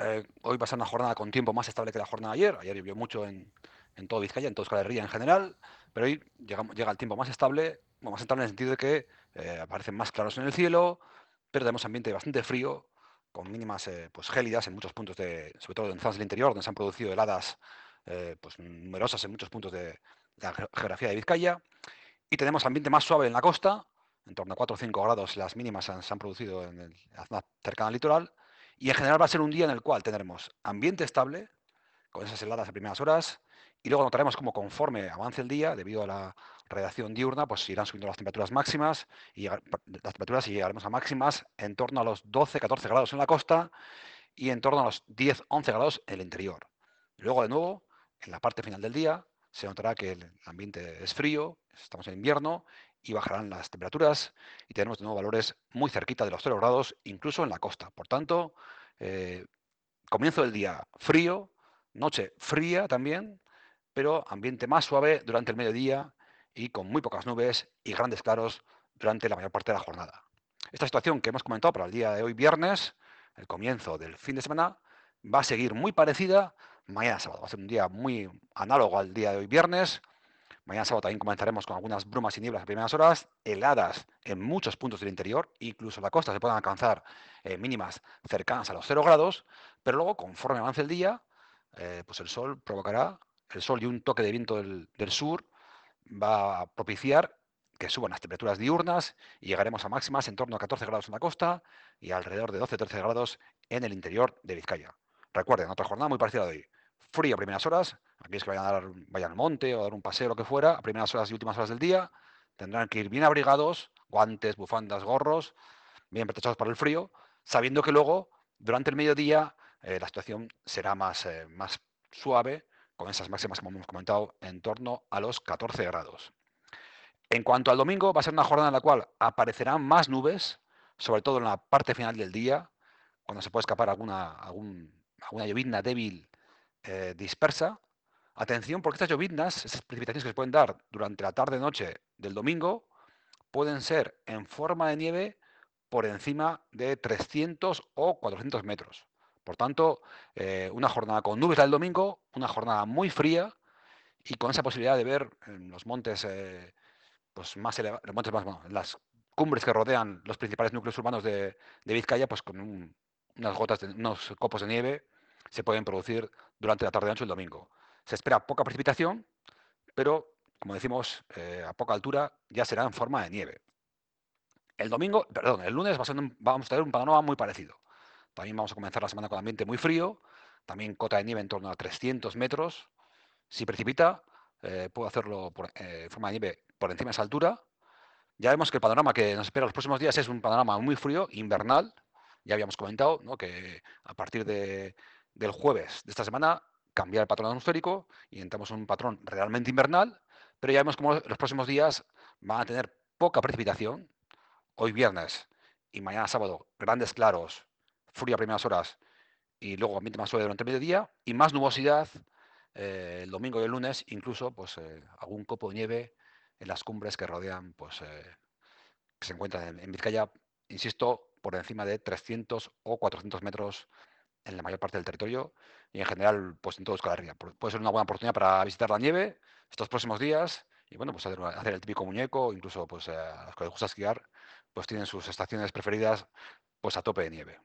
eh, hoy va a ser una jornada con tiempo más estable que la jornada de ayer. Ayer llovió mucho en, en todo Vizcaya, en toda Euskal Herria en general, pero hoy llega, el tiempo más estable, más estable en el sentido de que eh, aparecen más claros en el cielo, pero tenemos ambiente bastante frío, con mínimas eh, pues gélidas en muchos puntos, de, sobre todo en zonas del interior, donde se han producido heladas pues, numerosas en muchos puntos de, la geografía de Vizcaya. Y tenemos ambiente más suave en la costa, en torno a 4 o 5 grados las mínimas se han, producido en, la zona cercana al litoral. Y en general va a ser un día en el cual tendremos ambiente estable, con esas heladas a primeras horas, y luego notaremos como conforme avance el día, debido a la radiación diurna, pues irán subiendo las temperaturas máximas y las temperaturas y llegaremos a máximas en torno a los 12-14 grados en la costa y en torno a los 10-11 grados en el interior. Luego, de nuevo, en la parte final del día, se notará que el ambiente es frío, estamos en invierno y bajarán las temperaturas y tenemos de nuevo valores muy cerquita de los 0 grados, incluso en la costa. Por tanto, eh, comienzo del día frío, noche fría también, pero ambiente más suave durante el mediodía y con muy pocas nubes y grandes claros durante la mayor parte de la jornada. Esta situación que hemos comentado para el día de hoy viernes, el comienzo del fin de semana, va a seguir muy parecida mañana sábado. Va a ser un día muy análogo al día de hoy viernes. Mañana sábado también comenzaremos con algunas brumas y nieblas a primeras horas, heladas en muchos puntos del interior, incluso en la costa se pueden alcanzar eh, mínimas cercanas a los 0 grados, pero luego conforme avance el día, eh, pues el sol provocará, el sol y un toque de viento del, del sur va a propiciar que suban las temperaturas diurnas y llegaremos a máximas en torno a 14 grados en la costa y alrededor de 12-13 grados en el interior de Vizcaya. Recuerden, otra jornada muy parecida de hoy. Frío a primeras horas, aquellos que vayan, a dar, vayan al monte o a dar un paseo, lo que fuera, a primeras horas y últimas horas del día, tendrán que ir bien abrigados, guantes, bufandas, gorros, bien protegidos para el frío, sabiendo que luego, durante el mediodía, eh, la situación será más, eh, más suave con esas máximas, como hemos comentado, en torno a los 14 grados. En cuanto al domingo, va a ser una jornada en la cual aparecerán más nubes, sobre todo en la parte final del día, cuando se puede escapar alguna, alguna llovizna débil eh, dispersa. Atención, porque estas lloviznas, esas precipitaciones que se pueden dar durante la tarde-noche del domingo, pueden ser en forma de nieve por encima de 300 o 400 metros. Por tanto, eh, una jornada con nubes del domingo, una jornada muy fría y con esa posibilidad de ver en los montes, eh, pues más elevados, más, las cumbres que rodean los principales núcleos urbanos de, Vizcaya, pues con unas gotas, de, unos copos de nieve se pueden producir durante la tarde-noche el domingo. Se espera poca precipitación, pero, como decimos, eh, a poca altura ya será en forma de nieve. El domingo, perdón, el lunes vamos a tener un panorama muy parecido. También vamos a comenzar la semana con ambiente muy frío, también cota de nieve en torno a 300 metros. Si precipita, eh, puedo hacerlo por, eh, en forma de nieve por encima de esa altura. Ya vemos que el panorama que nos espera los próximos días es un panorama muy frío, invernal. Ya habíamos comentado que a partir del jueves de esta semana cambia el patrón atmosférico y entramos en un patrón realmente invernal, pero ya vemos como los próximos días van a tener poca precipitación. Hoy viernes y mañana sábado, grandes claros, frío a primeras horas y luego ambiente más suave durante el mediodía y más nubosidad eh, el domingo y el lunes, incluso pues eh, algún copo de nieve en las cumbres que rodean, pues eh, que se encuentran en, Vizcaya, insisto, por encima de 300 o 400 metros en la mayor parte del territorio y en general pues en todo Euskal Puede ser una buena oportunidad para visitar la nieve estos próximos días y bueno, pues hacer, el típico muñeco, incluso pues a los que les esquiar, pues tienen sus estaciones preferidas pues a tope de nieve.